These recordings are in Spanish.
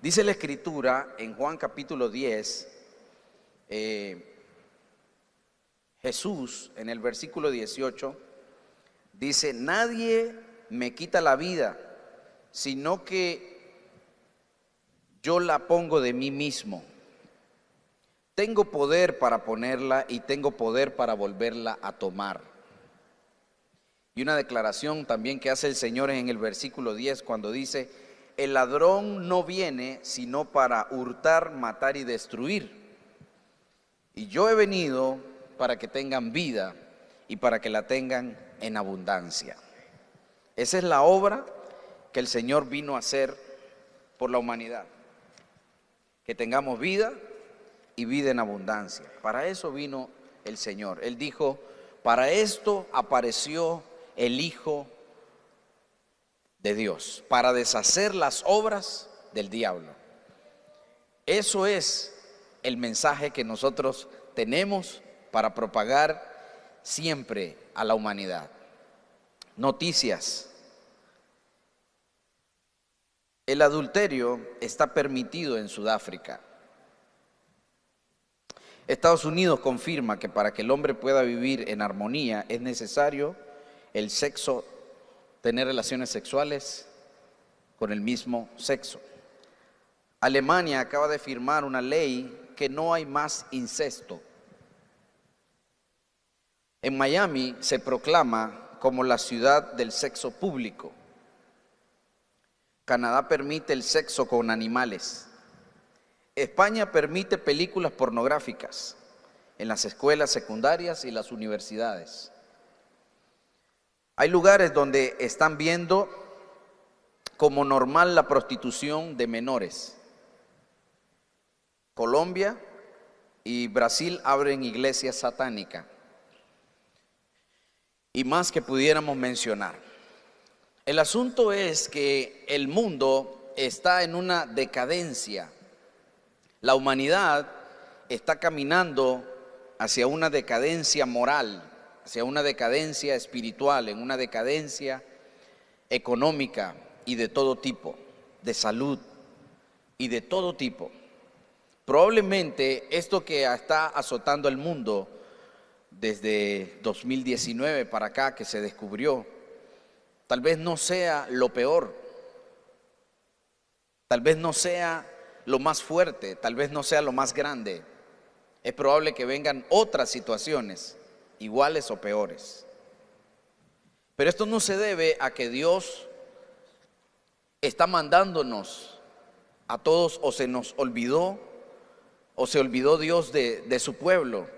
Dice la escritura en Juan capítulo 10, eh, Jesús en el versículo 18 dice, nadie me quita la vida, sino que yo la pongo de mí mismo. Tengo poder para ponerla y tengo poder para volverla a tomar. Y una declaración también que hace el Señor en el versículo 10 cuando dice, el ladrón no viene sino para hurtar, matar y destruir. Y yo he venido para que tengan vida y para que la tengan en abundancia. Esa es la obra que el Señor vino a hacer por la humanidad. Que tengamos vida y vida en abundancia. Para eso vino el Señor. Él dijo, para esto apareció el Hijo Dios, para deshacer las obras del diablo. Eso es el mensaje que nosotros tenemos para propagar siempre a la humanidad. Noticias. El adulterio está permitido en Sudáfrica. Estados Unidos confirma que para que el hombre pueda vivir en armonía es necesario el sexo, tener relaciones sexuales con el mismo sexo. Alemania acaba de firmar una ley que no hay más incesto. En Miami se proclama como la ciudad del sexo público. Canadá permite el sexo con animales. España permite películas pornográficas en las escuelas secundarias y las universidades. Hay lugares donde están viendo como normal la prostitución de menores. Colombia y Brasil abren iglesias satánicas. Y más que pudiéramos mencionar. El asunto es que el mundo está en una decadencia la humanidad está caminando hacia una decadencia moral, hacia una decadencia espiritual, en una decadencia económica y de todo tipo, de salud y de todo tipo. Probablemente esto que está azotando al mundo desde 2019 para acá que se descubrió, tal vez no sea lo peor, tal vez no sea lo más fuerte, tal vez no sea lo más grande. Es probable que vengan otras situaciones, iguales o peores. Pero esto no se debe a que Dios está mandándonos a todos o se nos olvidó o se olvidó Dios de, su pueblo,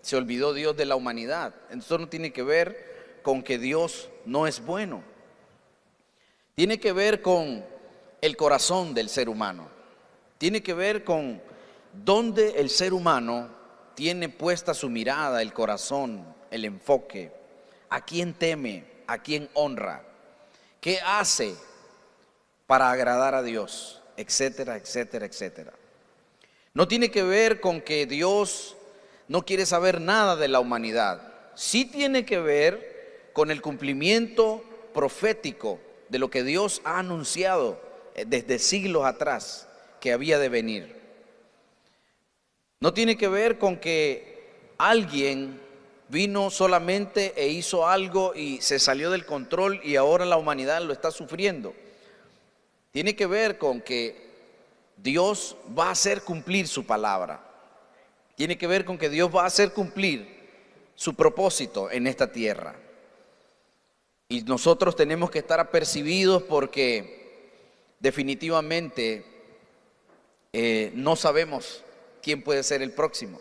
se olvidó Dios de la humanidad. Esto no tiene que ver con que Dios no es bueno. Tiene que ver con el corazón del ser humano tiene que ver con dónde el ser humano tiene puesta su mirada, el corazón, el enfoque, a quién teme, a quién honra, qué hace para agradar a Dios, etcétera, etcétera, etcétera. No tiene que ver con que Dios no quiere saber nada de la humanidad. Sí tiene que ver con el cumplimiento profético de lo que Dios ha anunciado eh, desde siglos atrás que había de venir. No tiene que ver con que alguien vino solamente e hizo algo y se salió del control y ahora la humanidad lo está sufriendo. Tiene que ver con que Dios va a hacer cumplir su palabra. Tiene que ver con que Dios va a hacer cumplir su propósito en esta tierra. Y nosotros tenemos que estar apercibidos porque definitivamente eh, no sabemos quién puede ser el próximo.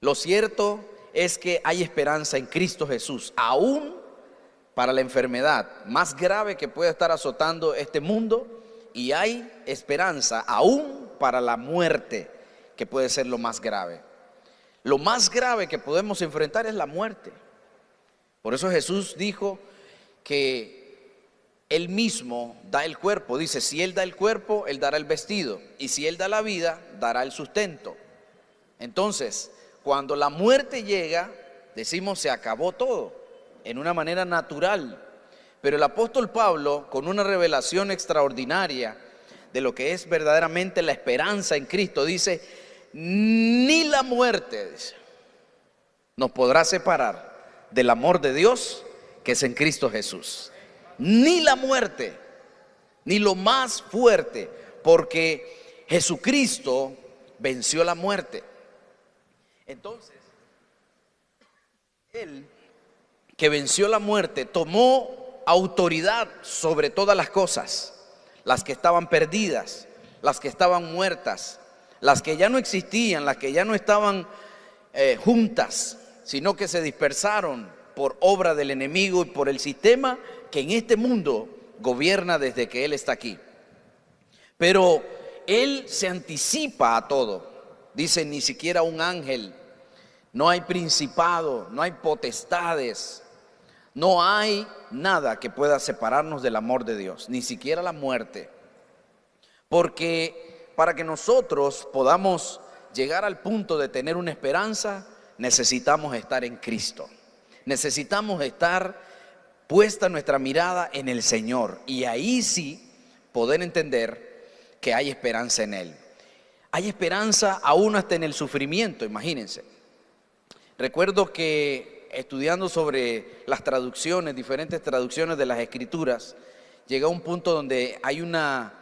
Lo cierto es que hay esperanza en Cristo Jesús, aún para la enfermedad más grave que puede estar azotando este mundo, y hay esperanza aún para la muerte, que puede ser lo más grave. Lo más grave que podemos enfrentar es la muerte. Por eso Jesús dijo que él mismo da el cuerpo. Dice, si Él da el cuerpo, Él dará el vestido. Y si Él da la vida, dará el sustento. Entonces, cuando la muerte llega, decimos, se acabó todo, en una manera natural. Pero el apóstol Pablo, con una revelación extraordinaria, de lo que es verdaderamente la esperanza en Cristo, dice, ni la muerte nos podrá separar del amor de Dios que es en Cristo Jesús. Ni la muerte, ni lo más fuerte, porque Jesucristo venció la muerte. Entonces, Él que venció la muerte tomó autoridad sobre todas las cosas, las que estaban perdidas, las que estaban muertas, las que ya no existían, las que ya no estaban eh, juntas, sino que se dispersaron por obra del enemigo y por el sistema que en este mundo gobierna desde que Él está aquí. Pero Él se anticipa a todo. Dice, ni siquiera un ángel, no hay principado, no hay potestades, no hay nada que pueda separarnos del amor de Dios, ni siquiera la muerte. Porque para que nosotros podamos llegar al punto de tener una esperanza, necesitamos estar en Cristo. Necesitamos estar puesta nuestra mirada en el Señor y ahí sí poder entender que hay esperanza en Él. Hay esperanza aún hasta en el sufrimiento, imagínense. Recuerdo que estudiando sobre las traducciones, diferentes traducciones de las escrituras, llegué a un punto donde hay una,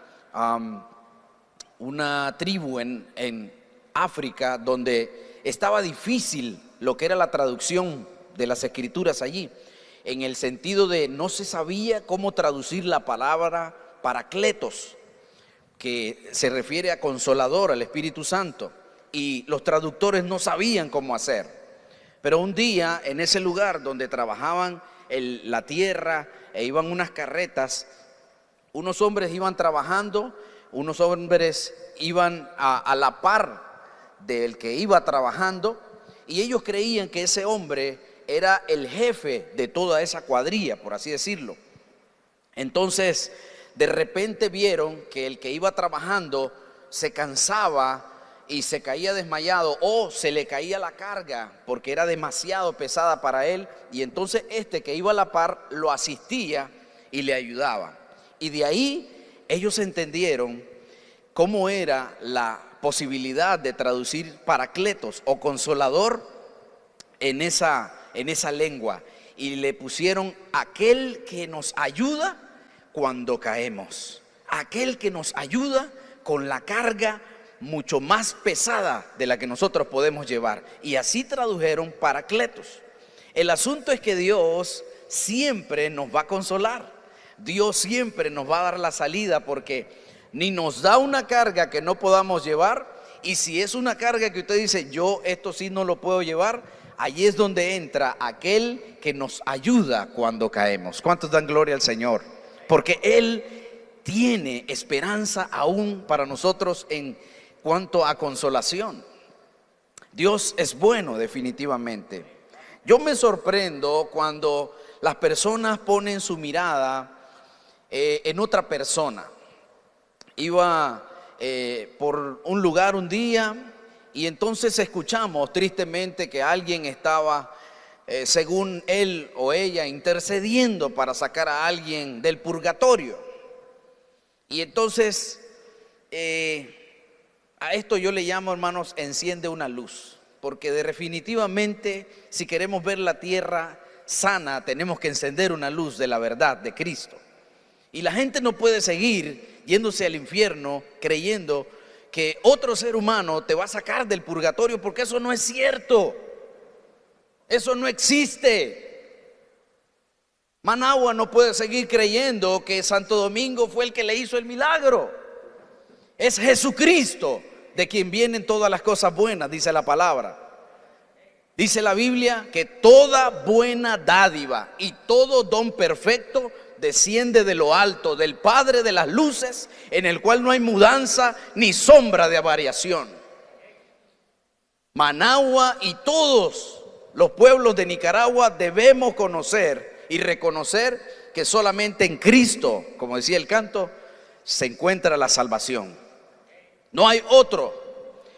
una tribu en, en África donde estaba difícil lo que era la traducción de las escrituras allí, en el sentido de no se sabía cómo traducir la palabra paracletos, que se refiere a consolador, al Espíritu Santo, y los traductores no sabían cómo hacer. Pero un día en ese lugar donde trabajaban la tierra e iban unas carretas, unos hombres iban trabajando, unos hombres iban a, a la par del que iba trabajando y ellos creían que ese hombre era el jefe de toda esa cuadrilla, por así decirlo. Entonces, de repente vieron que el que iba trabajando se cansaba y se caía desmayado o se le caía la carga porque era demasiado pesada para él y entonces este que iba a la par lo asistía y le ayudaba. Y de ahí ellos entendieron cómo era la posibilidad de traducir paracletos o consolador en esa, en esa lengua y le pusieron aquel que nos ayuda cuando caemos. Aquel que nos ayuda con la carga mucho más pesada de la que nosotros podemos llevar. Y así tradujeron paracletos. El asunto es que Dios siempre nos va a consolar. Dios siempre nos va a dar la salida porque ni nos da una carga que no podamos llevar. Y si es una carga que usted dice, yo esto sí no lo puedo llevar, allí es donde entra aquel que nos ayuda cuando caemos. ¿Cuántos dan gloria al Señor? porque Él tiene esperanza aún para nosotros en cuanto a consolación. Dios es bueno definitivamente. Yo me sorprendo cuando las personas ponen su mirada eh, en otra persona. Iba eh, por un lugar un día y entonces escuchamos tristemente que alguien estaba eh, según él o ella, intercediendo para sacar a alguien del purgatorio. Y entonces, eh, a esto yo le llamo, hermanos, enciende una luz. Porque definitivamente, si queremos ver la tierra sana, tenemos que encender una luz de la verdad de Cristo. Y la gente no puede seguir yéndose al infierno creyendo que otro ser humano te va a sacar del purgatorio, porque eso no es cierto. Eso no existe. Managua no puede seguir creyendo que Santo Domingo fue el que le hizo el milagro. Es Jesucristo de quien vienen todas las cosas buenas, dice la palabra. Dice la Biblia que toda buena dádiva y todo don perfecto desciende de lo alto, del Padre de las luces, en el cual no hay mudanza ni sombra de variación. Managua y todos los pueblos de Nicaragua debemos conocer y reconocer que solamente en Cristo, como decía el canto, se encuentra la salvación. No hay otro.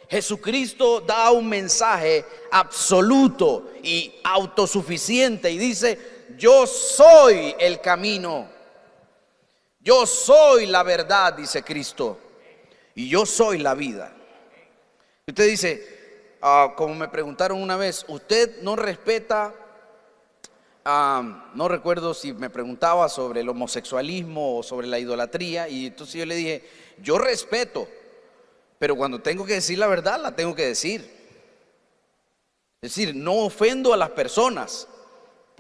Jesucristo da un mensaje absoluto y autosuficiente y dice, yo soy el camino, Yo soy la verdad, dice Cristo, y yo soy la vida. Usted dice, ah, como me preguntaron una vez, ¿usted no respeta no recuerdo si me preguntaba sobre el homosexualismo o sobre la idolatría, y entonces yo le dije, yo respeto, pero cuando tengo que decir la verdad, la tengo que decir. Es decir, no ofendo a las personas,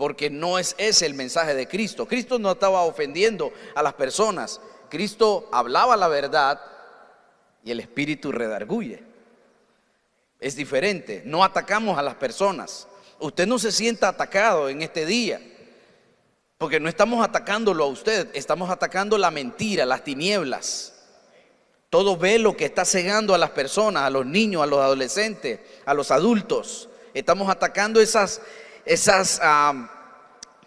porque no es ese el mensaje de Cristo. Cristo no estaba ofendiendo a las personas, Cristo hablaba la verdad y el Espíritu redarguye. Es diferente, no atacamos a las personas usted no se sienta atacado en este día. Porque no estamos atacándolo a usted, estamos atacando la mentira, las tinieblas. Todo velo que está cegando a las personas, a los niños, a los adolescentes, a los adultos. Estamos atacando esas, esas,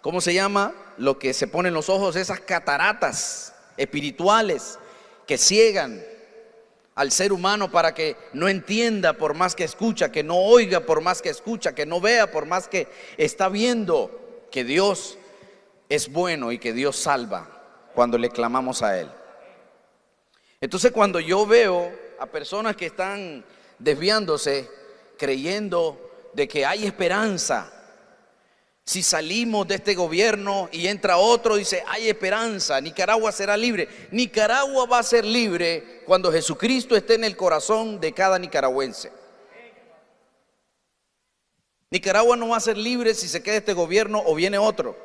¿cómo se llama? Lo que se pone en los ojos, esas cataratas espirituales que ciegan al ser humano para que no entienda por más que escucha, que no oiga por más que escucha, que no vea por más que está viendo que Dios es bueno y que Dios salva cuando le clamamos a Él. Entonces cuando yo veo a personas que están desviándose, creyendo de que hay esperanza, si salimos de este gobierno y entra otro, dice, hay esperanza, Nicaragua será libre. Nicaragua va a ser libre cuando Jesucristo esté en el corazón de cada nicaragüense. Nicaragua no va a ser libre si se queda este gobierno o viene otro.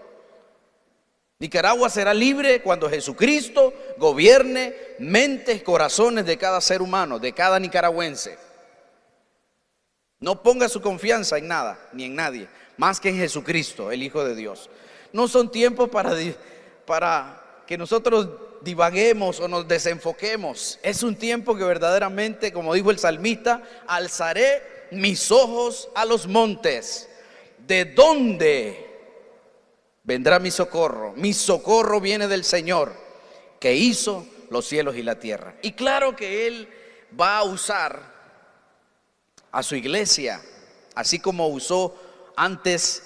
Nicaragua será libre cuando Jesucristo gobierne mentes, corazones de cada ser humano, de cada nicaragüense. No ponga su confianza en nada ni en nadie más que en Jesucristo, el Hijo de Dios. No son tiempos para, para que nosotros divaguemos o nos desenfoquemos. Es un tiempo que verdaderamente, como dijo el salmista, alzaré mis ojos a los montes. ¿De dónde vendrá mi socorro? Mi socorro viene del Señor, que hizo los cielos y la tierra. Y claro que Él va a usar a su iglesia, así como usó antes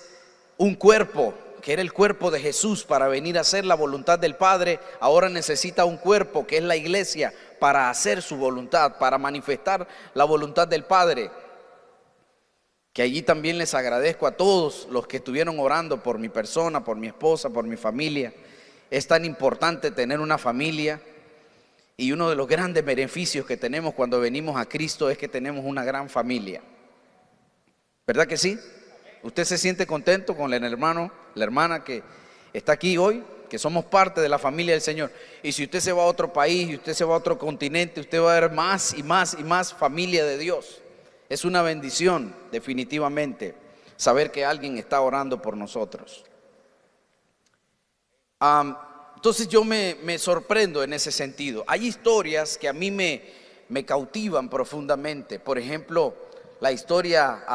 un cuerpo, que era el cuerpo de Jesús para venir a hacer la voluntad del Padre, ahora necesita un cuerpo que es la iglesia para hacer su voluntad, para manifestar la voluntad del Padre. Que allí también les agradezco a todos los que estuvieron orando por mi persona, por mi esposa, por mi familia. Es tan importante tener una familia y uno de los grandes beneficios que tenemos cuando venimos a Cristo es que tenemos una gran familia. ¿Verdad que sí? ¿Usted se siente contento con el hermano, la hermana que está aquí hoy? Que somos parte de la familia del Señor. Y si usted se va a otro país y usted se va a otro continente, usted va a ver más y más y más familia de Dios. Es una bendición, definitivamente, saber que alguien está orando por nosotros. entonces yo me, sorprendo en ese sentido. Hay historias que a mí me, me cautivan profundamente. Por ejemplo, la historia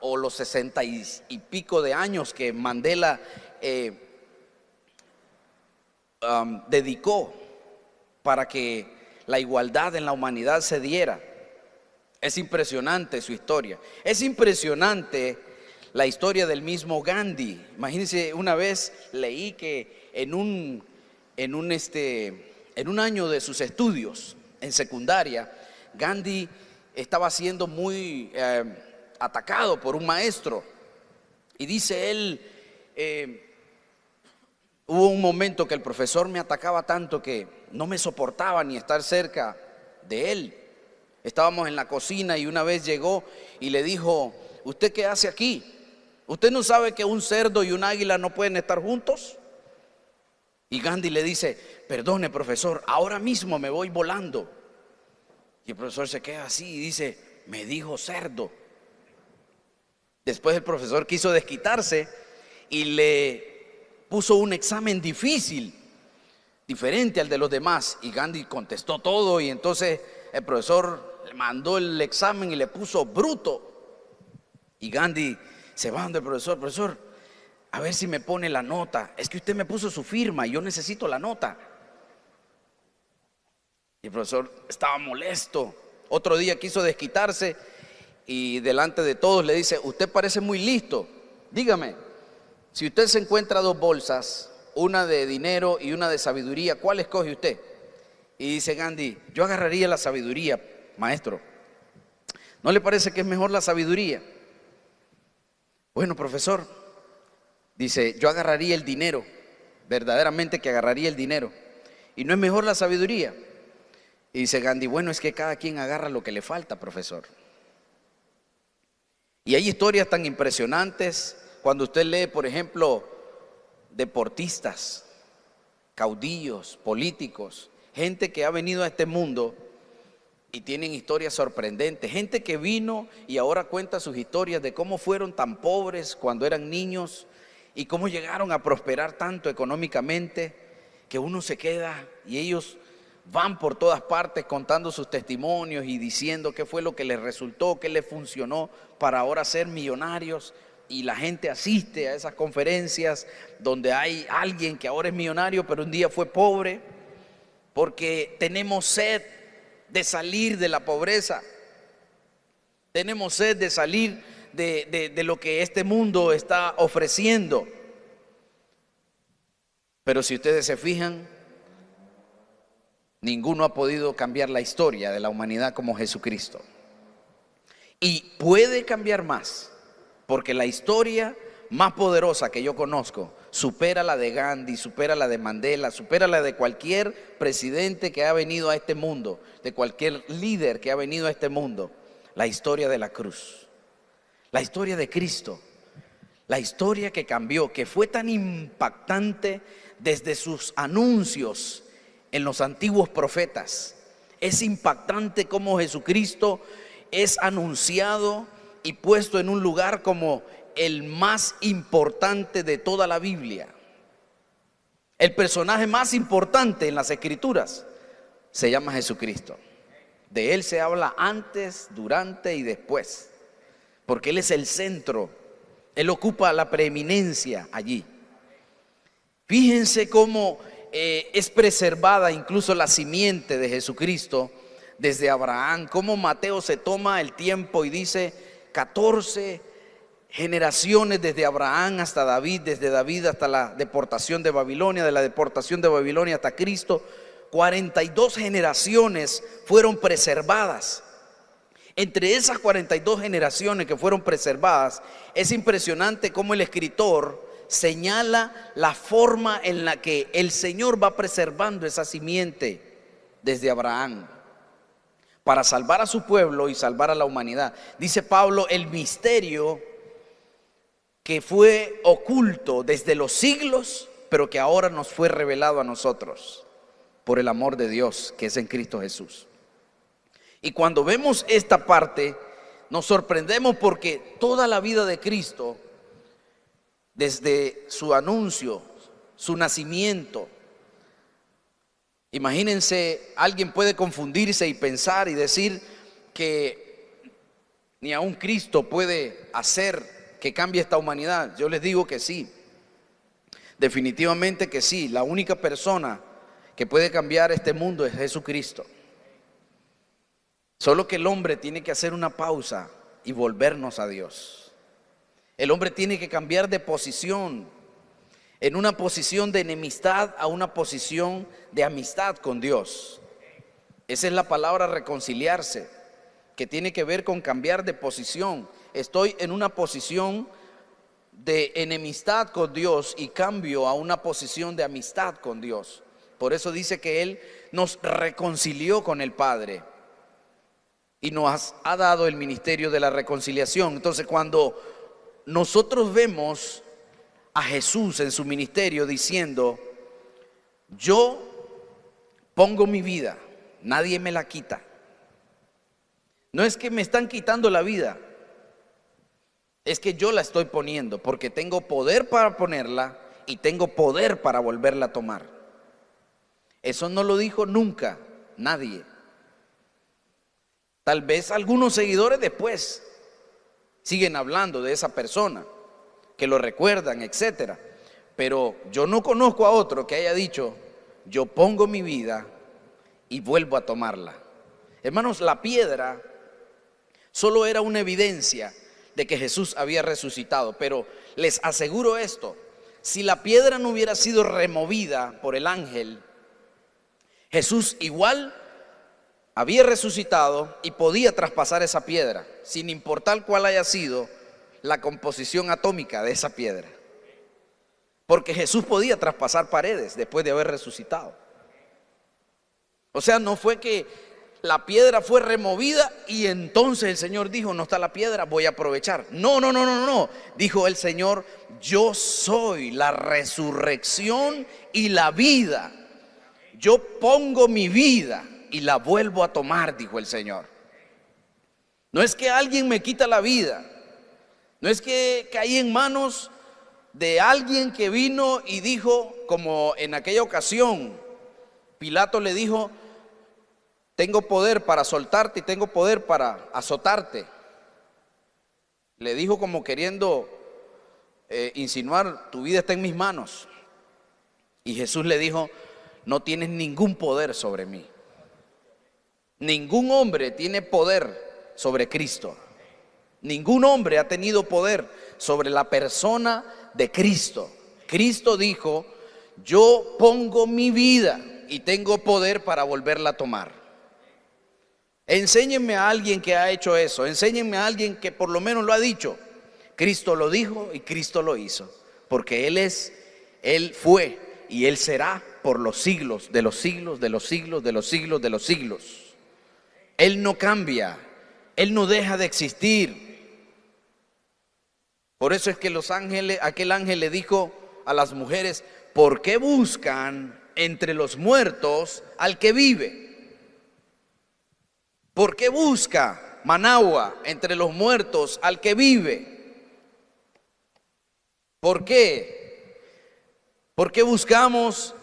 o los sesenta y, pico de años que Mandela eh, dedicó para que la igualdad en la humanidad se diera. Es impresionante su historia. Es impresionante la historia del mismo Gandhi. Imagínense, una vez leí que en un, en un, este, en un año de sus estudios en secundaria, Gandhi estaba siendo muy... Eh, atacado por un maestro. Y dice él, eh, hubo un momento que el profesor me atacaba tanto que no me soportaba ni estar cerca de él. Estábamos en la cocina y una vez llegó y le dijo, ¿usted qué hace aquí? ¿Usted no sabe que un cerdo y un águila no pueden estar juntos? Y Gandhi le dice, perdone profesor, ahora mismo me voy volando. Y el profesor se queda así y dice, me dijo cerdo. Después el profesor quiso desquitarse y le puso un examen difícil, diferente al de los demás. Y Gandhi contestó todo y entonces el profesor le mandó el examen y le puso bruto. Y Gandhi se va donde el profesor, profesor, a ver si me pone la nota. Es que usted me puso su firma y yo necesito la nota. Y el profesor estaba molesto. Otro día quiso desquitarse y delante de todos le dice, usted parece muy listo, dígame, si usted se encuentra dos bolsas una de dinero y una de sabiduría, ¿cuál escoge usted? Y dice Gandhi, yo agarraría la sabiduría, maestro. ¿No le parece que es mejor la sabiduría? Bueno, profesor, dice, yo agarraría el dinero, verdaderamente que agarraría el dinero. ¿Y no es mejor la sabiduría? Y dice Gandhi, bueno, es que cada quien agarra lo que le falta, profesor. Y hay historias tan impresionantes cuando usted lee, por ejemplo, deportistas, caudillos, políticos, gente que ha venido a este mundo y tienen historias sorprendentes, gente que vino y ahora cuenta sus historias de cómo fueron tan pobres cuando eran niños y cómo llegaron a prosperar tanto económicamente que uno se queda y ellos van por todas partes contando sus testimonios y diciendo qué fue lo que les resultó, qué les funcionó para ahora ser millonarios. Y la gente asiste a esas conferencias donde hay alguien que ahora es millonario, pero un día fue pobre, porque tenemos sed de salir de la pobreza. Tenemos sed de salir de, de lo que este mundo está ofreciendo. Pero si ustedes se fijan, Ninguno ha podido cambiar la historia de la humanidad como Jesucristo. Y puede cambiar más, porque la historia más poderosa que yo conozco supera la de Gandhi, supera la de Mandela, supera la de cualquier presidente que ha venido a este mundo, de cualquier líder que ha venido a este mundo. La historia de la cruz, la historia de Cristo, la historia que cambió, que fue tan impactante desde sus anuncios en los antiguos profetas. Es impactante cómo Jesucristo es anunciado y puesto en un lugar como el más importante de toda la Biblia. El personaje más importante en las escrituras se llama Jesucristo. De Él se habla antes, durante y después, porque Él es el centro, Él ocupa la preeminencia allí. Fíjense cómo eh, es preservada incluso la simiente de Jesucristo desde Abraham, como Mateo se toma el tiempo y dice 14 generaciones desde Abraham hasta David, desde David hasta la deportación de Babilonia, de la deportación de Babilonia hasta Cristo, 42 generaciones fueron preservadas. Entre esas 42 generaciones que fueron preservadas, es impresionante cómo el escritor señala la forma en la que el Señor va preservando esa simiente desde Abraham para salvar a su pueblo y salvar a la humanidad. Dice Pablo, el misterio que fue oculto desde los siglos, pero que ahora nos fue revelado a nosotros por el amor de Dios que es en Cristo Jesús. Y cuando vemos esta parte, nos sorprendemos porque toda la vida de Cristo desde su anuncio, su nacimiento. Imagínense, alguien puede confundirse y pensar y decir que ni aun Cristo puede hacer que cambie esta humanidad. Yo les digo que sí, definitivamente que sí. La única persona que puede cambiar este mundo es Jesucristo. Solo que el hombre tiene que hacer una pausa y volvernos a Dios. El hombre tiene que cambiar de posición, en una posición de enemistad a una posición de amistad con Dios. Esa es la palabra reconciliarse, que tiene que ver con cambiar de posición. Estoy en una posición de enemistad con Dios y cambio a una posición de amistad con Dios. Por eso dice que Él nos reconcilió con el Padre y nos ha dado el ministerio de la reconciliación. Entonces cuando nosotros vemos a Jesús en su ministerio diciendo, yo pongo mi vida, nadie me la quita. No es que me están quitando la vida, es que yo la estoy poniendo porque tengo poder para ponerla y tengo poder para volverla a tomar. Eso no lo dijo nunca nadie. Tal vez algunos seguidores después, siguen hablando de esa persona, que lo recuerdan, etcétera. Pero yo no conozco a otro que haya dicho, yo pongo mi vida y vuelvo a tomarla. Hermanos, la piedra solo era una evidencia de que Jesús había resucitado, pero les aseguro esto, si la piedra no hubiera sido removida por el ángel, Jesús igual había resucitado y podía traspasar esa piedra, sin importar cuál haya sido la composición atómica de esa piedra. Porque Jesús podía traspasar paredes después de haber resucitado. O sea, no fue que la piedra fue removida y entonces el Señor dijo, no está la piedra, voy a aprovechar. No, no, no, no, no. Dijo el Señor, yo soy la resurrección y la vida. Yo pongo mi vida y la vuelvo a tomar, dijo el Señor. No es que alguien me quita la vida. No es que caí en manos de alguien que vino y dijo, como en aquella ocasión, Pilato le dijo, tengo poder para soltarte y tengo poder para azotarte. Le dijo como queriendo eh, insinuar, tu vida está en mis manos. Y Jesús le dijo, no tienes ningún poder sobre mí. Ningún hombre tiene poder sobre Cristo. Ningún hombre ha tenido poder sobre la persona de Cristo. Cristo dijo, yo pongo mi vida y tengo poder para volverla a tomar. Enséñenme a alguien que ha hecho eso. Enséñenme a alguien que por lo menos lo ha dicho. Cristo lo dijo y Cristo lo hizo. Porque Él es, Él fue y Él será por los siglos, de los siglos, de los siglos, de los siglos, de los siglos. Él no cambia. Él no deja de existir. Por eso es que los ángeles, aquel ángel le dijo a las mujeres, ¿por qué buscan entre los muertos al que vive? ¿Por qué busca Managua entre los muertos al que vive? ¿Por qué? ¿Por qué buscamos?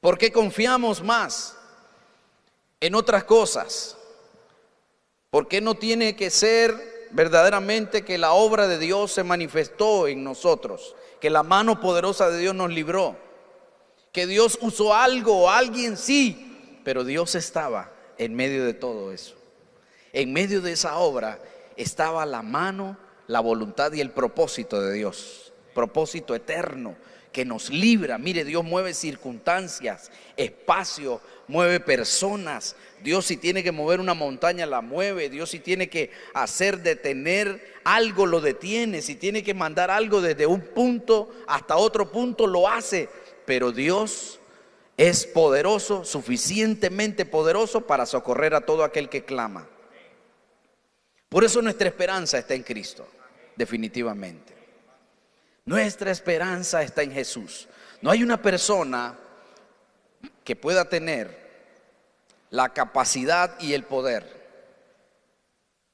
¿Por qué confiamos más en otras cosas? ¿Por qué no tiene que ser verdaderamente que la obra de Dios se manifestó en nosotros? Que la mano poderosa de Dios nos libró. Que Dios usó algo alguien sí, pero Dios estaba en medio de todo eso. En medio de esa obra estaba la mano, la voluntad y el propósito de Dios. Propósito eterno que nos libra. Mire, Dios mueve circunstancias, espacio, mueve personas. Dios si tiene que mover una montaña, la mueve. Dios si tiene que hacer detener algo, lo detiene. Si tiene que mandar algo desde un punto hasta otro punto, lo hace. Pero Dios es poderoso, suficientemente poderoso para socorrer a todo aquel que clama. Por eso nuestra esperanza está en Cristo, definitivamente. Nuestra esperanza está en Jesús. No hay una persona que pueda tener la capacidad y el poder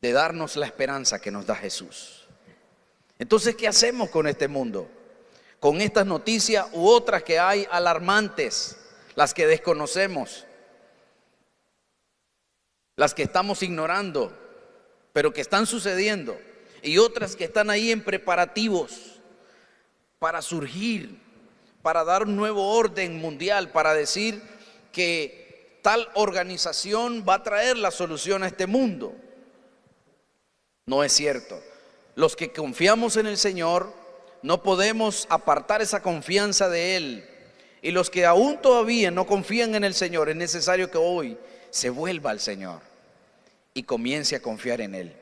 de darnos la esperanza que nos da Jesús. Entonces, ¿qué hacemos con este mundo? Con estas noticias u otras que hay alarmantes las que desconocemos, las que estamos ignorando, pero que están sucediendo, y otras que están ahí en preparativos para surgir, para dar un nuevo orden mundial, para decir que tal organización va a traer la solución a este mundo. No es cierto. Los que confiamos en el Señor no podemos apartar esa confianza de Él y los que aún todavía no confían en el Señor, es necesario que hoy se vuelva al Señor y comience a confiar en Él.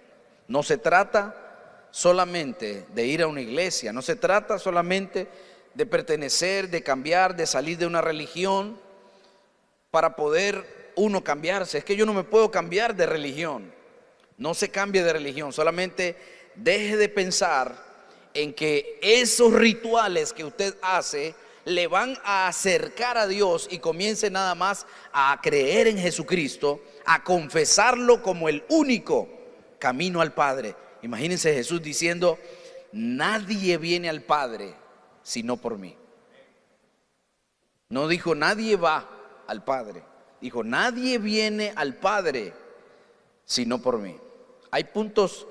No se trata solamente de ir a una iglesia, no se trata solamente de pertenecer, de cambiar, de salir de una religión para poder uno cambiarse. Es que yo no me puedo cambiar de religión. No se cambie de religión, solamente deje de pensar en que esos rituales que usted hace le van a acercar a Dios y comience nada más a creer en Jesucristo, a confesarlo como el único camino al Padre. Imagínense Jesús diciendo, nadie viene al Padre sino por mí. No dijo, nadie va al Padre. Dijo, nadie viene al Padre sino por mí. Hay puntos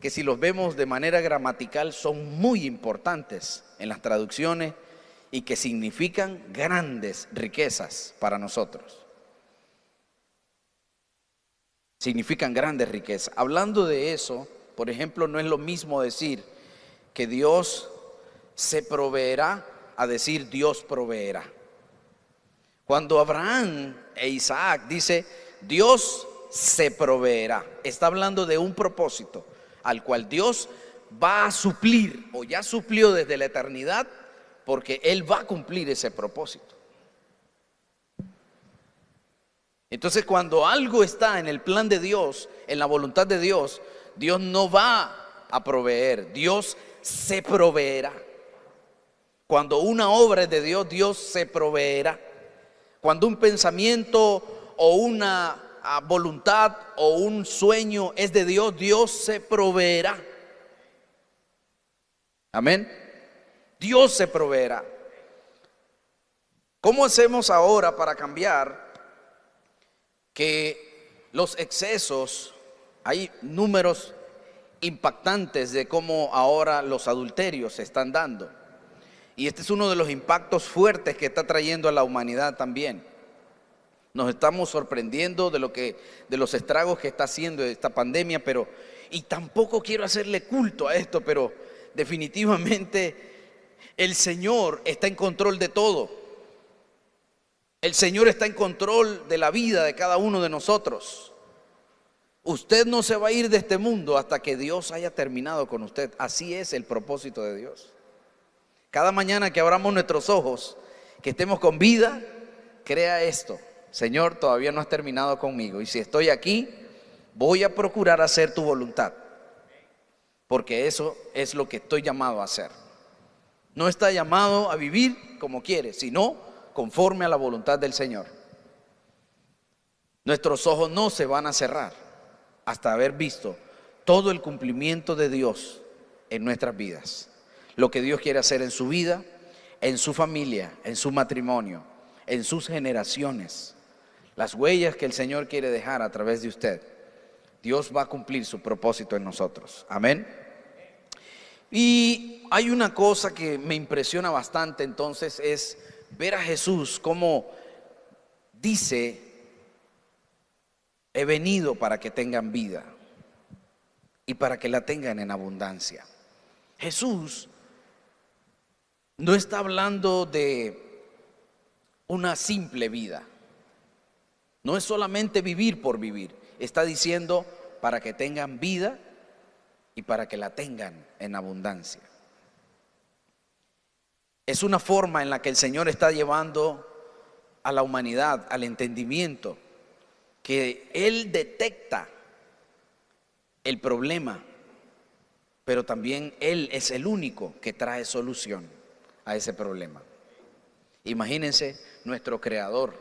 que si los vemos de manera gramatical son muy importantes en las traducciones y que significan grandes riquezas para nosotros. Significan grandes riquezas. Hablando de eso, por ejemplo, no es lo mismo decir que Dios se proveerá a decir Dios proveerá. Cuando Abraham e Isaac dice Dios se proveerá, está hablando de un propósito al cual Dios va a suplir o ya suplió desde la eternidad porque Él va a cumplir ese propósito. Entonces cuando algo está en el plan de Dios, en la voluntad de Dios, Dios no va a proveer, Dios se proveerá. Cuando una obra es de Dios, Dios se proveerá. Cuando un pensamiento o una ah, voluntad o un sueño es de Dios, Dios se proveerá. Amén. Dios se proveerá. ¿Cómo hacemos ahora para cambiar que los excesos, hay números impactantes de cómo ahora los adulterios se están dando? Y este es uno de los impactos fuertes que está trayendo a la humanidad también. Nos estamos sorprendiendo de lo que de los estragos que está haciendo esta pandemia, pero y tampoco quiero hacerle culto a esto, pero definitivamente el Señor está en control de todo. El Señor está en control de la vida de cada uno de nosotros. Usted no se va a ir de este mundo hasta que Dios haya terminado con usted. Así es el propósito de Dios. Cada mañana que abramos nuestros ojos, que estemos con vida, crea esto. Señor, todavía no has terminado conmigo. Y si estoy aquí, voy a procurar hacer tu voluntad. Porque eso es lo que estoy llamado a hacer. No está llamado a vivir como quiere, sino conforme a la voluntad del Señor. Nuestros ojos no se van a cerrar hasta haber visto todo el cumplimiento de Dios en nuestras vidas lo que Dios quiere hacer en su vida, en su familia, en su matrimonio, en sus generaciones, las huellas que el Señor quiere dejar a través de usted. Dios va a cumplir su propósito en nosotros. Amén. Y hay una cosa que me impresiona bastante entonces es ver a Jesús como dice, he venido para que tengan vida y para que la tengan en abundancia. Jesús no está hablando de una simple vida. No es solamente vivir por vivir. Está diciendo para que tengan vida y para que la tengan en abundancia. Es una forma en la que el Señor está llevando a la humanidad al entendimiento que Él detecta el problema, pero también Él es el único que trae solución a ese problema. Imagínense nuestro creador,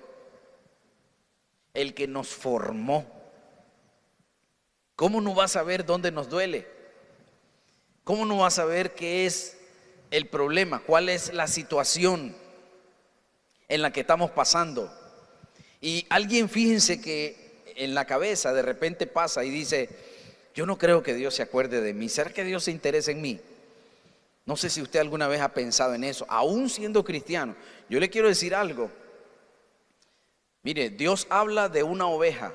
el que nos formó. ¿Cómo no va a saber dónde nos duele? ¿Cómo no va a saber qué es el problema? ¿Cuál es la situación en la que estamos pasando? Y alguien, fíjense que en la cabeza de repente pasa y dice, yo no creo que Dios se acuerde de mí. ¿Será que Dios se interesa en mí? No sé si usted alguna vez ha pensado en eso, aún siendo cristiano. Yo le quiero decir algo. Mire, Dios habla de una oveja.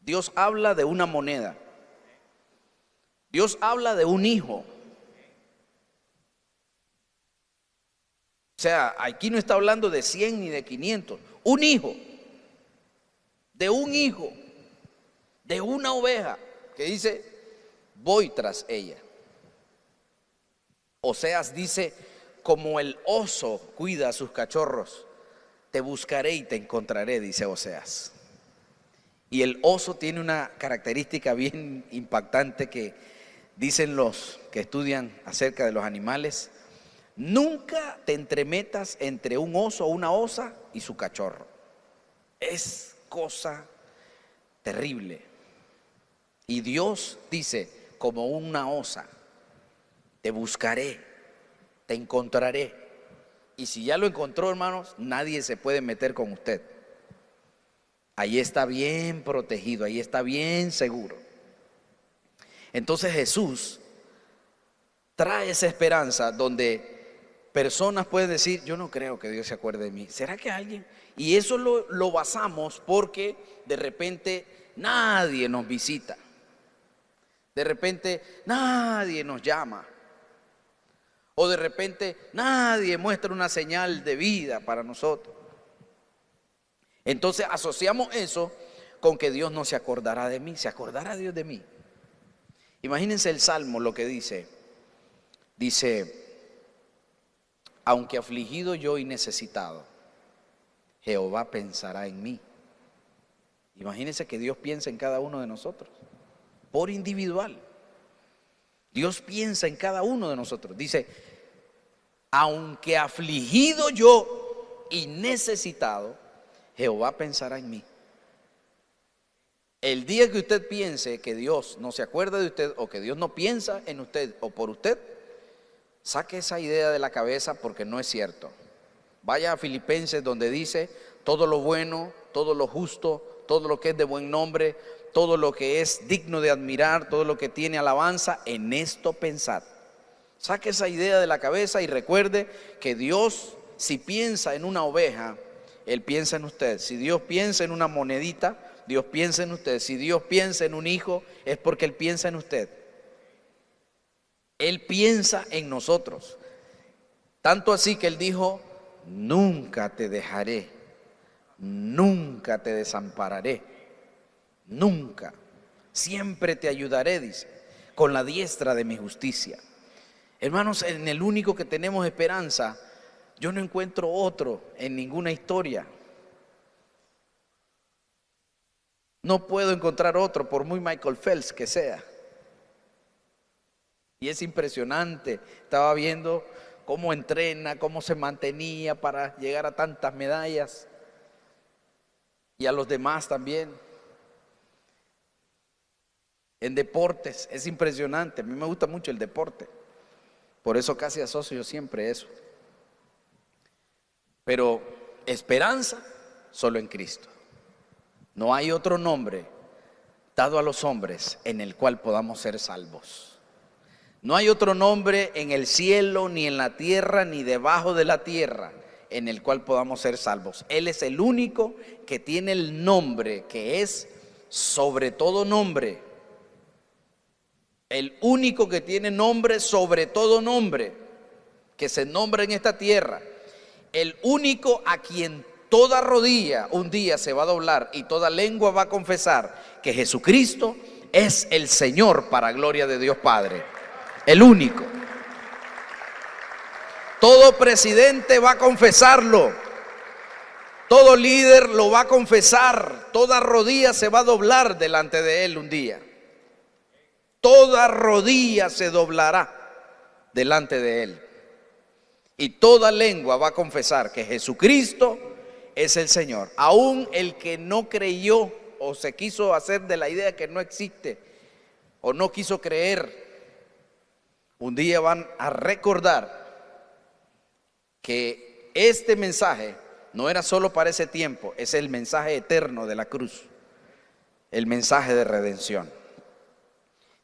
Dios habla de una moneda. Dios habla de un hijo. O sea, aquí no está hablando de 100 ni de 500. Un hijo. De un hijo. De una oveja. Que dice, voy tras ella. Oseas dice, como el oso cuida a sus cachorros, te buscaré y te encontraré, dice Oseas. Y el oso tiene una característica bien impactante que dicen los que estudian acerca de los animales. Nunca te entremetas entre un oso o una osa y su cachorro. Es cosa terrible. Y Dios dice, como una osa, te buscaré, te encontraré. Y si ya lo encontró, hermanos, nadie se puede meter con usted. Ahí está bien protegido, ahí está bien seguro. Entonces Jesús trae esa esperanza donde personas pueden decir, yo no creo que Dios se acuerde de mí. ¿Será que alguien? Y eso lo, lo basamos porque de repente nadie nos visita. De repente nadie nos llama. O de repente nadie muestra una señal de vida para nosotros. Entonces asociamos eso con que Dios no se acordará de mí, se acordará Dios de mí. Imagínense el salmo, lo que dice. Dice, aunque afligido yo y necesitado, Jehová pensará en mí. Imagínense que Dios piensa en cada uno de nosotros, por individual. Dios piensa en cada uno de nosotros. Dice, aunque afligido yo y necesitado, Jehová pensará en mí. El día que usted piense que Dios no se acuerda de usted o que Dios no piensa en usted o por usted, saque esa idea de la cabeza porque no es cierto. Vaya a Filipenses donde dice todo lo bueno, todo lo justo, todo lo que es de buen nombre, todo lo que es digno de admirar, todo lo que tiene alabanza, en esto pensad. Saque esa idea de la cabeza y recuerde que Dios, si piensa en una oveja, Él piensa en usted. Si Dios piensa en una monedita, Dios piensa en usted. Si Dios piensa en un hijo, es porque Él piensa en usted. Él piensa en nosotros. Tanto así que Él dijo, nunca te dejaré, nunca te desampararé, nunca. Siempre te ayudaré, dice, con la diestra de mi justicia. Hermanos, en el único que tenemos esperanza, yo no encuentro otro en ninguna historia. No puedo encontrar otro, por muy Michael Phelps que sea. Y es impresionante. Estaba viendo cómo entrena, cómo se mantenía para llegar a tantas medallas. Y a los demás también. En deportes, es impresionante. A mí me gusta mucho el deporte. Por eso casi asocio siempre eso. Pero esperanza solo en Cristo. No hay otro nombre dado a los hombres en el cual podamos ser salvos. No hay otro nombre en el cielo, ni en la tierra, ni debajo de la tierra en el cual podamos ser salvos. Él es el único que tiene el nombre que es sobre todo nombre. El único que tiene nombre sobre todo nombre que se nombra en esta tierra. El único a quien toda rodilla un día se va a doblar y toda lengua va a confesar que Jesucristo es el Señor para gloria de Dios Padre. El único. Todo presidente va a confesarlo. Todo líder lo va a confesar. Toda rodilla se va a doblar delante de él un día. Toda rodilla se doblará delante de él. Y toda lengua va a confesar que Jesucristo es el Señor. Aún el que no creyó o se quiso hacer de la idea que no existe o no quiso creer, un día van a recordar que este mensaje no era solo para ese tiempo, es el mensaje eterno de la cruz, el mensaje de redención.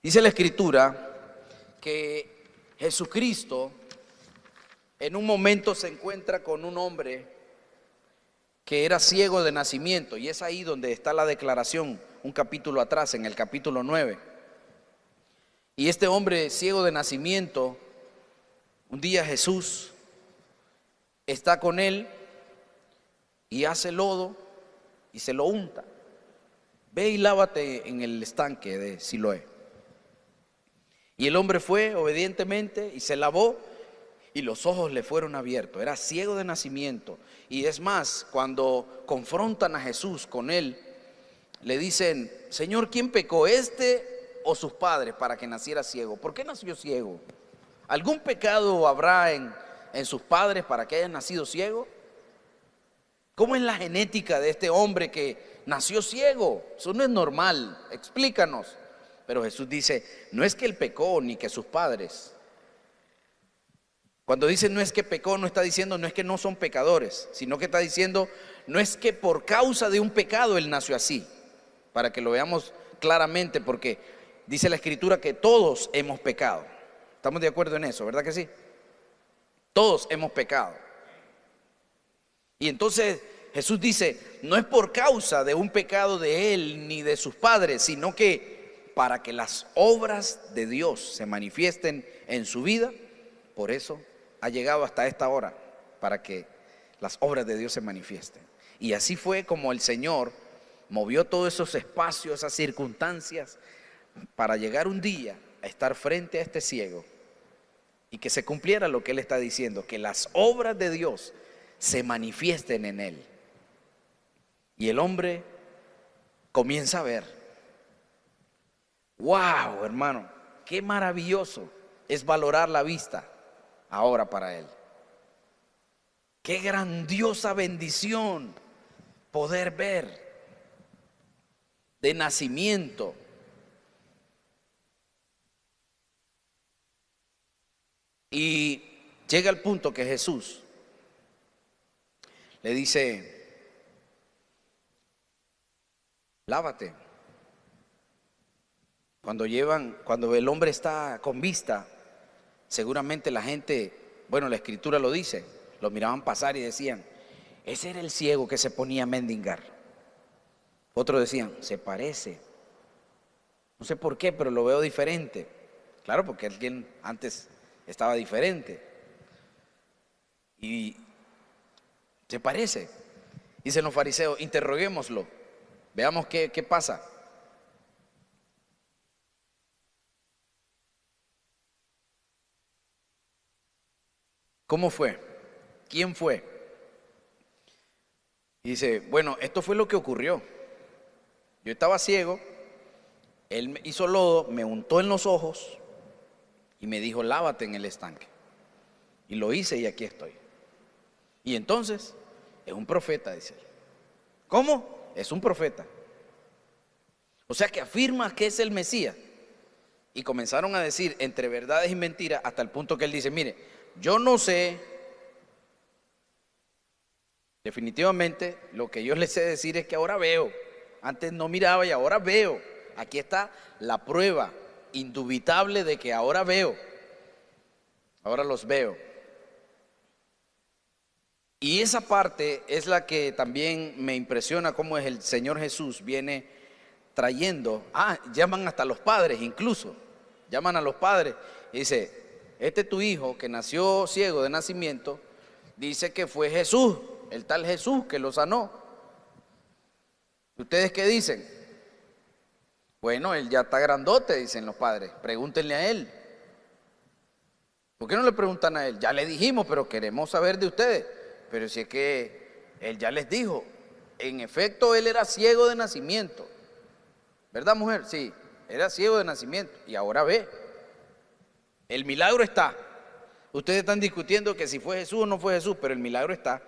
Dice la escritura que Jesucristo en un momento se encuentra con un hombre que era ciego de nacimiento. Y es ahí donde está la declaración, un capítulo atrás, en el capítulo 9. Y este hombre ciego de nacimiento, un día Jesús está con él y hace lodo y se lo unta. Ve y lávate en el estanque de Siloé. Y el hombre fue obedientemente y se lavó y los ojos le fueron abiertos. Era ciego de nacimiento. Y es más, cuando confrontan a Jesús con él, le dicen, Señor, ¿quién pecó, este o sus padres para que naciera ciego? ¿Por qué nació ciego? ¿Algún pecado habrá en, en sus padres para que hayan nacido ciego? ¿Cómo es la genética de este hombre que nació ciego? Eso no es normal. Explícanos. Pero Jesús dice, no es que él pecó ni que sus padres, cuando dice no es que pecó, no está diciendo no es que no son pecadores, sino que está diciendo no es que por causa de un pecado él nació así, para que lo veamos claramente, porque dice la escritura que todos hemos pecado. ¿Estamos de acuerdo en eso, verdad que sí? Todos hemos pecado. Y entonces Jesús dice, no es por causa de un pecado de él ni de sus padres, sino que para que las obras de Dios se manifiesten en su vida, por eso ha llegado hasta esta hora, para que las obras de Dios se manifiesten. Y así fue como el Señor movió todos esos espacios, esas circunstancias, para llegar un día a estar frente a este ciego y que se cumpliera lo que Él está diciendo, que las obras de Dios se manifiesten en Él. Y el hombre comienza a ver, wow, hermano, qué maravilloso es valorar la vista ahora para Él. Qué grandiosa bendición poder ver de nacimiento. Y llega el punto que Jesús le dice, lávate. Cuando llevan, cuando el hombre está con vista, seguramente la gente, bueno, la escritura lo dice, lo miraban pasar y decían, ese era el ciego que se ponía a mendigar. Otros decían, se parece. No sé por qué, pero lo veo diferente. Claro, porque alguien antes estaba diferente. Y se parece. Dicen los fariseos, interroguémoslo. Veamos qué, qué pasa. ¿Cómo fue? ¿Quién fue? Y dice, bueno, esto fue lo que ocurrió. Yo estaba ciego, él hizo lodo, me untó en los ojos y me dijo, lávate en el estanque. Y lo hice y aquí estoy. Y entonces, es un profeta, dice él. ¿Cómo? Es un profeta. O sea que afirma que es el Mesías. Y comenzaron a decir entre verdades y mentiras hasta el punto que él dice, mire, yo no sé Definitivamente lo que yo les sé decir es que ahora veo. Antes no miraba y ahora veo. Aquí está la prueba indubitable de que ahora veo. Ahora los veo. Y esa parte es la que también me impresiona cómo es el Señor Jesús viene trayendo. Ah, llaman hasta los padres incluso. Llaman a los padres y dice, este tu hijo que nació ciego de nacimiento, dice que fue Jesús el tal Jesús que lo sanó. ¿Ustedes qué dicen? Bueno, él ya está grandote, dicen los padres. Pregúntenle a él. ¿Por qué no le preguntan a él? Ya le dijimos, pero queremos saber de ustedes. Pero si es que él ya les dijo, en efecto, él era ciego de nacimiento. ¿Verdad, mujer? Sí, era ciego de nacimiento y ahora ve. El milagro está. Ustedes están discutiendo que si fue Jesús o no fue Jesús, pero el milagro está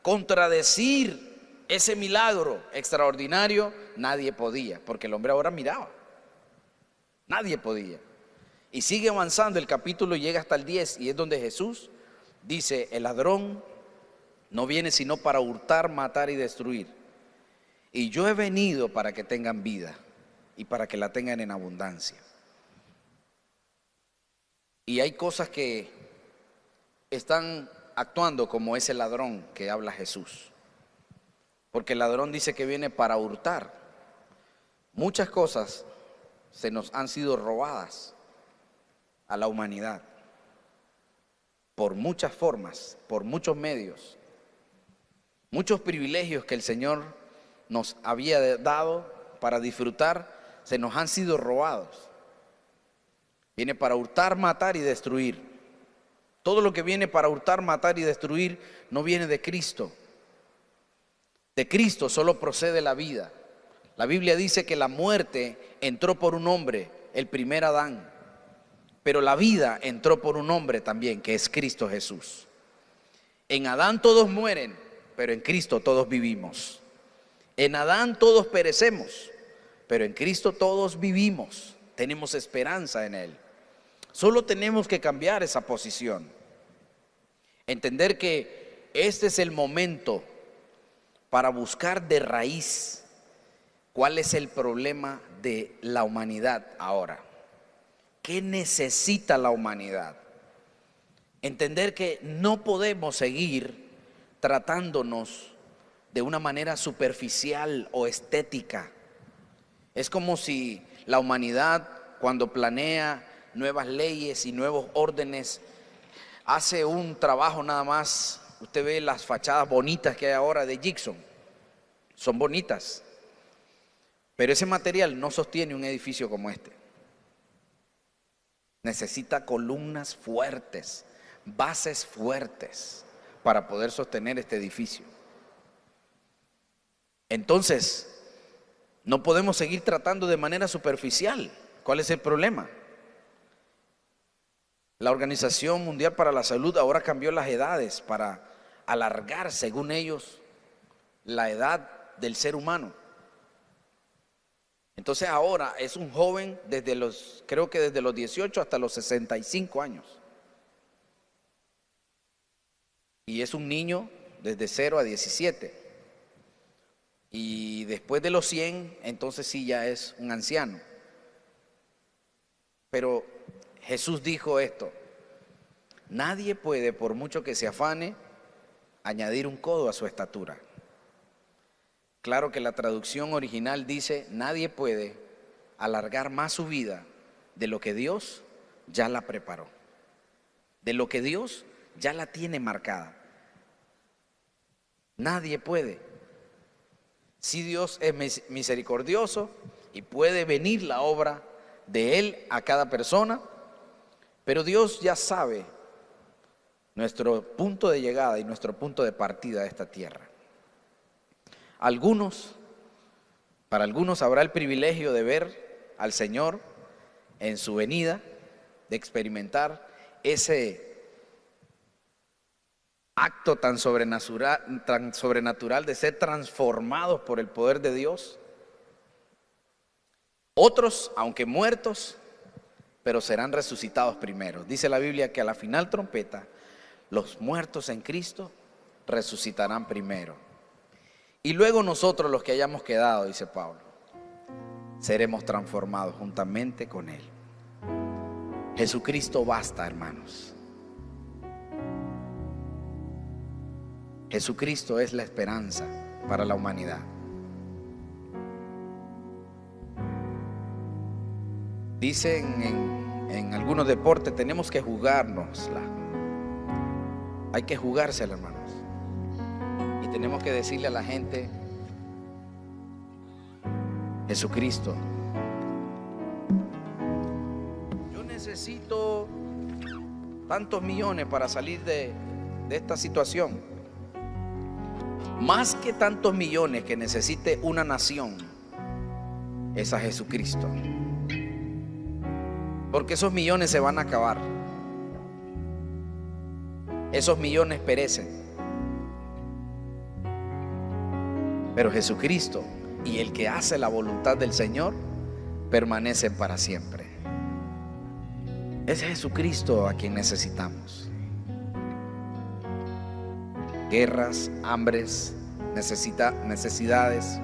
contradecir ese milagro extraordinario, nadie podía, porque el hombre ahora miraba. Nadie podía. Y sigue avanzando, el capítulo llega hasta el 10 y es donde Jesús dice, el ladrón no viene sino para hurtar, matar y destruir. Y yo he venido para que tengan vida y para que la tengan en abundancia. Y hay cosas que están actuando como ese ladrón que habla Jesús. Porque el ladrón dice que viene para hurtar. Muchas cosas se nos han sido robadas a la humanidad por muchas formas, por muchos medios. Muchos privilegios que el Señor nos había dado para disfrutar se nos han sido robados. Viene para hurtar, matar y destruir. Todo lo que viene para hurtar, matar y destruir no viene de Cristo. De Cristo solo procede la vida. La Biblia dice que la muerte entró por un hombre, el primer Adán. Pero la vida entró por un hombre también, que es Cristo Jesús. En Adán todos mueren, pero en Cristo todos vivimos. En Adán todos perecemos, pero en Cristo todos vivimos. Tenemos esperanza en Él. Solo tenemos que cambiar esa posición. Entender que este es el momento para buscar de raíz cuál es el problema de la humanidad ahora. ¿Qué necesita la humanidad? Entender que no podemos seguir tratándonos de una manera superficial o estética. Es como si la humanidad cuando planea nuevas leyes y nuevos órdenes, hace un trabajo nada más, usted ve las fachadas bonitas que hay ahora de Gibson, son bonitas, pero ese material no sostiene un edificio como este. Necesita columnas fuertes, bases fuertes para poder sostener este edificio. Entonces, no podemos seguir tratando de manera superficial. ¿Cuál es el problema? La Organización Mundial para la Salud ahora cambió las edades para alargar, según ellos, la edad del ser humano. Entonces ahora es un joven desde los, creo que desde los 18 hasta los 65 años. Y es un niño desde 0 a 17. Y después de los 100, entonces sí ya es un anciano. Pero Jesús dijo esto, nadie puede, por mucho que se afane, añadir un codo a su estatura. Claro que la traducción original dice, nadie puede alargar más su vida de lo que Dios ya la preparó, de lo que Dios ya la tiene marcada. Nadie puede. Si Dios es misericordioso y puede venir la obra de Él a cada persona, pero Dios ya sabe nuestro punto de llegada y nuestro punto de partida a esta tierra. Algunos, para algunos habrá el privilegio de ver al Señor en su venida, de experimentar ese acto tan sobrenatural, tan sobrenatural de ser transformados por el poder de Dios. Otros, aunque muertos, pero serán resucitados primero. Dice la Biblia que a la final trompeta, los muertos en Cristo resucitarán primero. Y luego nosotros los que hayamos quedado, dice Pablo, seremos transformados juntamente con Él. Jesucristo basta, hermanos. Jesucristo es la esperanza para la humanidad. Dicen en, algunos deportes, tenemos que jugárnosla. Hay que jugársela, hermano tenemos que decirle a la gente, Jesucristo, yo necesito tantos millones para salir de, de esta situación. Más que tantos millones que necesite una nación, es a Jesucristo. Porque esos millones se van a acabar. Esos millones perecen. Pero Jesucristo y el que hace la voluntad del Señor permanecen para siempre. Es Jesucristo a quien necesitamos. Guerras, hambres, necesita, necesidades.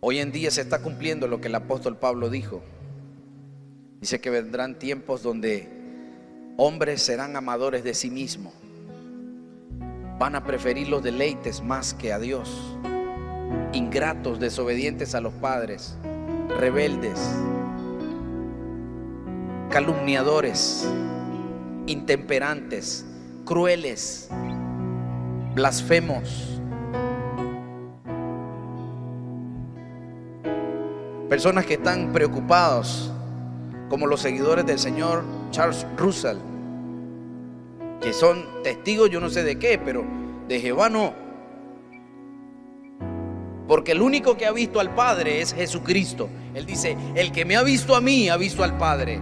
Hoy en día se está cumpliendo lo que el apóstol Pablo dijo. Dice que vendrán tiempos donde hombres serán amadores de sí mismos van a preferir los deleites más que a Dios. Ingratos, desobedientes a los padres, rebeldes, calumniadores, intemperantes, crueles, blasfemos. Personas que están preocupados, como los seguidores del Señor Charles Russell, que son testigos yo no sé de qué, pero de Jehová no. Porque el único que ha visto al Padre es Jesucristo. Él dice, el que me ha visto a mí ha visto al Padre.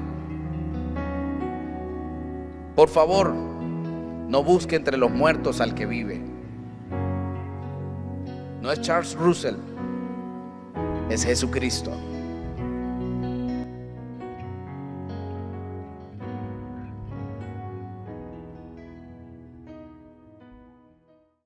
Por favor, no busque entre los muertos al que vive. No es Charles Russell, es Jesucristo.